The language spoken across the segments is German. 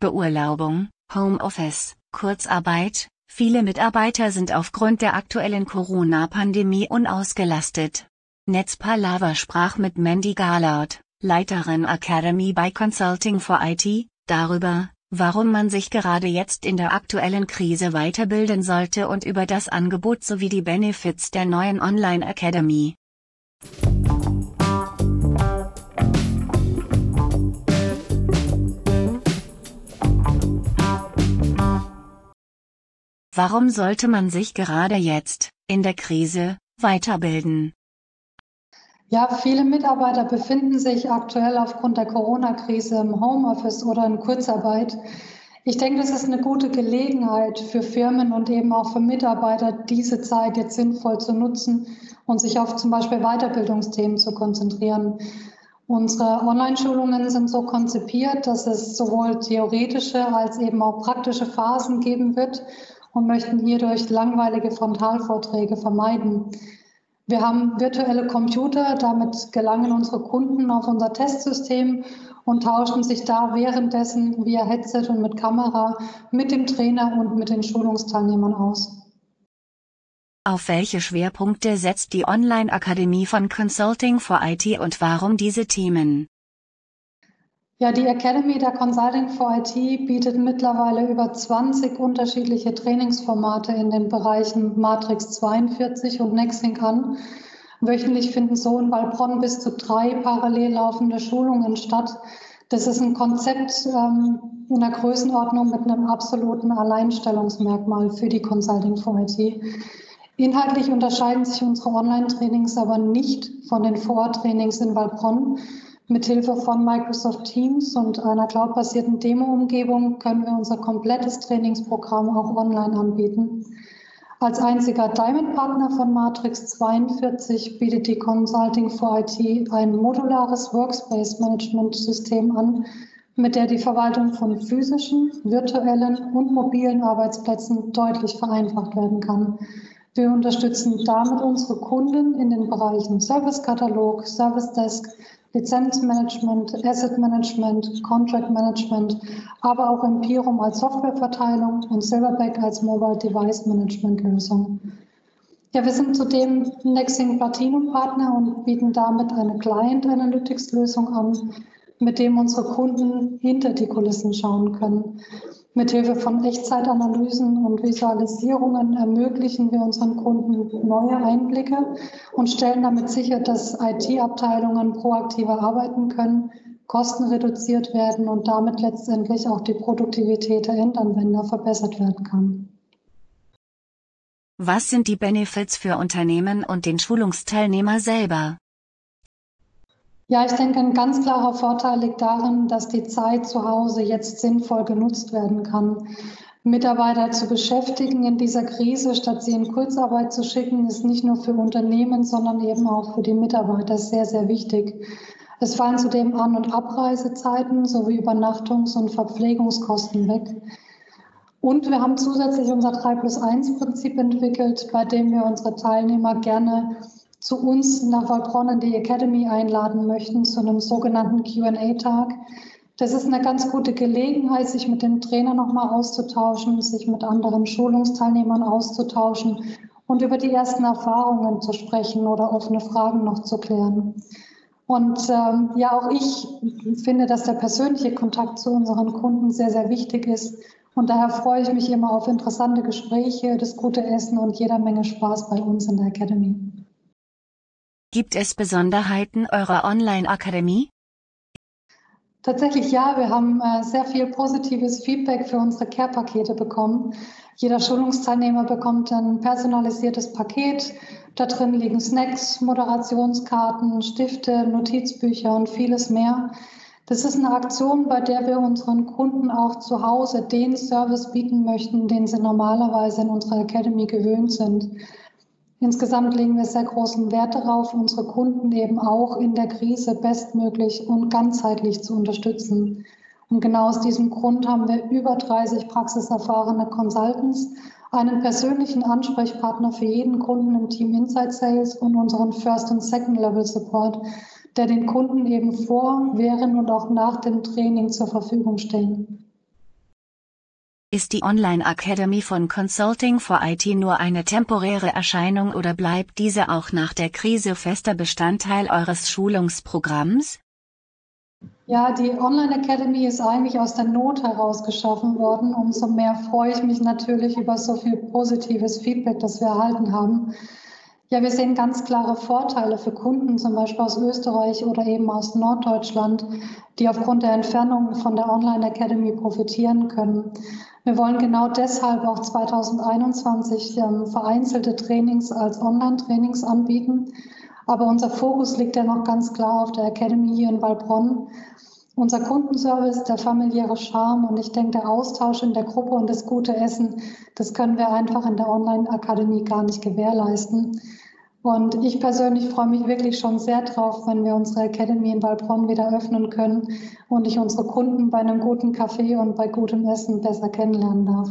Beurlaubung, Homeoffice, Kurzarbeit, viele Mitarbeiter sind aufgrund der aktuellen Corona-Pandemie unausgelastet. Netzpalava sprach mit Mandy Garlard, Leiterin Academy bei Consulting for IT, darüber, warum man sich gerade jetzt in der aktuellen Krise weiterbilden sollte und über das Angebot sowie die Benefits der neuen Online Academy. Warum sollte man sich gerade jetzt, in der Krise, weiterbilden? Ja, viele Mitarbeiter befinden sich aktuell aufgrund der Corona-Krise im Homeoffice oder in Kurzarbeit. Ich denke, das ist eine gute Gelegenheit für Firmen und eben auch für Mitarbeiter, diese Zeit jetzt sinnvoll zu nutzen und sich auf zum Beispiel Weiterbildungsthemen zu konzentrieren. Unsere Online-Schulungen sind so konzipiert, dass es sowohl theoretische als eben auch praktische Phasen geben wird und möchten hierdurch langweilige Frontalvorträge vermeiden. Wir haben virtuelle Computer, damit gelangen unsere Kunden auf unser Testsystem und tauschen sich da währenddessen via Headset und mit Kamera mit dem Trainer und mit den Schulungsteilnehmern aus. Auf welche Schwerpunkte setzt die Online-Akademie von Consulting for IT und warum diese Themen? Ja, die Academy der Consulting for IT bietet mittlerweile über 20 unterschiedliche Trainingsformate in den Bereichen Matrix 42 und Nexink an. Wöchentlich finden so in Waldbronn bis zu drei parallel laufende Schulungen statt. Das ist ein Konzept ähm, in der Größenordnung mit einem absoluten Alleinstellungsmerkmal für die Consulting for IT. Inhaltlich unterscheiden sich unsere Online-Trainings aber nicht von den Vortrainings in Waldbronn. Mithilfe von Microsoft Teams und einer cloudbasierten Demo-Umgebung können wir unser komplettes Trainingsprogramm auch online anbieten. Als einziger Diamond-Partner von Matrix 42 bietet die Consulting for IT ein modulares Workspace-Management-System an, mit der die Verwaltung von physischen, virtuellen und mobilen Arbeitsplätzen deutlich vereinfacht werden kann. Wir unterstützen damit unsere Kunden in den Bereichen Service-Katalog, Service Desk, Lizenzmanagement, Asset Management, Contract Management, aber auch Empirum als Softwareverteilung und Silverback als Mobile Device Management Lösung. Ja, wir sind zudem Nexing Platinum Partner und bieten damit eine Client Analytics Lösung an, mit dem unsere Kunden hinter die Kulissen schauen können. Mithilfe von Echtzeitanalysen und Visualisierungen ermöglichen wir unseren Kunden neue Einblicke und stellen damit sicher, dass IT-Abteilungen proaktiver arbeiten können, Kosten reduziert werden und damit letztendlich auch die Produktivität der Endanwender verbessert werden kann. Was sind die Benefits für Unternehmen und den Schulungsteilnehmer selber? Ja, ich denke, ein ganz klarer Vorteil liegt darin, dass die Zeit zu Hause jetzt sinnvoll genutzt werden kann. Mitarbeiter zu beschäftigen in dieser Krise, statt sie in Kurzarbeit zu schicken, ist nicht nur für Unternehmen, sondern eben auch für die Mitarbeiter sehr, sehr wichtig. Es fallen zudem An- und Abreisezeiten sowie Übernachtungs- und Verpflegungskosten weg. Und wir haben zusätzlich unser 3 plus 1 Prinzip entwickelt, bei dem wir unsere Teilnehmer gerne zu uns nach Waldbronn in die Academy einladen möchten, zu einem sogenannten QA-Tag. Das ist eine ganz gute Gelegenheit, sich mit dem Trainer nochmal auszutauschen, sich mit anderen Schulungsteilnehmern auszutauschen und über die ersten Erfahrungen zu sprechen oder offene Fragen noch zu klären. Und ähm, ja, auch ich finde, dass der persönliche Kontakt zu unseren Kunden sehr, sehr wichtig ist. Und daher freue ich mich immer auf interessante Gespräche, das gute Essen und jeder Menge Spaß bei uns in der Academy. Gibt es Besonderheiten eurer Online-Akademie? Tatsächlich ja, wir haben äh, sehr viel positives Feedback für unsere Care-Pakete bekommen. Jeder Schulungsteilnehmer bekommt ein personalisiertes Paket. Da drin liegen Snacks, Moderationskarten, Stifte, Notizbücher und vieles mehr. Das ist eine Aktion, bei der wir unseren Kunden auch zu Hause den Service bieten möchten, den sie normalerweise in unserer Academy gewöhnt sind. Insgesamt legen wir sehr großen Wert darauf, unsere Kunden eben auch in der Krise bestmöglich und ganzheitlich zu unterstützen. Und genau aus diesem Grund haben wir über 30 praxiserfahrene Consultants, einen persönlichen Ansprechpartner für jeden Kunden im Team Inside Sales und unseren First- und Second-Level-Support, der den Kunden eben vor, während und auch nach dem Training zur Verfügung stehen. Ist die Online Academy von Consulting for IT nur eine temporäre Erscheinung oder bleibt diese auch nach der Krise fester Bestandteil eures Schulungsprogramms? Ja, die Online Academy ist eigentlich aus der Not heraus geschaffen worden. Umso mehr freue ich mich natürlich über so viel positives Feedback, das wir erhalten haben. Ja, wir sehen ganz klare Vorteile für Kunden, zum Beispiel aus Österreich oder eben aus Norddeutschland, die aufgrund der Entfernung von der Online Academy profitieren können. Wir wollen genau deshalb auch 2021 ähm, vereinzelte Trainings als Online-Trainings anbieten. Aber unser Fokus liegt ja noch ganz klar auf der Academy hier in Waldbronn. Unser Kundenservice, der familiäre Charme und ich denke, der Austausch in der Gruppe und das gute Essen, das können wir einfach in der Online-Akademie gar nicht gewährleisten. Und ich persönlich freue mich wirklich schon sehr drauf, wenn wir unsere Academy in Waldbronn wieder öffnen können und ich unsere Kunden bei einem guten Kaffee und bei gutem Essen besser kennenlernen darf.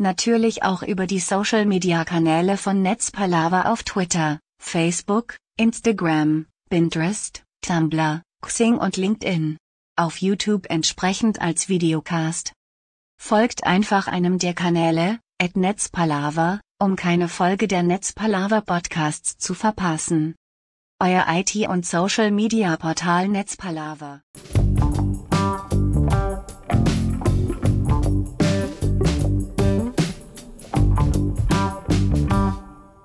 Natürlich auch über die Social Media Kanäle von Netzpalava auf Twitter, Facebook, Instagram, Pinterest, Tumblr, Xing und LinkedIn auf YouTube entsprechend als Videocast. Folgt einfach einem der Kanäle, at Netzpalava, um keine Folge der Netzpalava Podcasts zu verpassen. Euer IT- und Social-Media-Portal Netzpalava.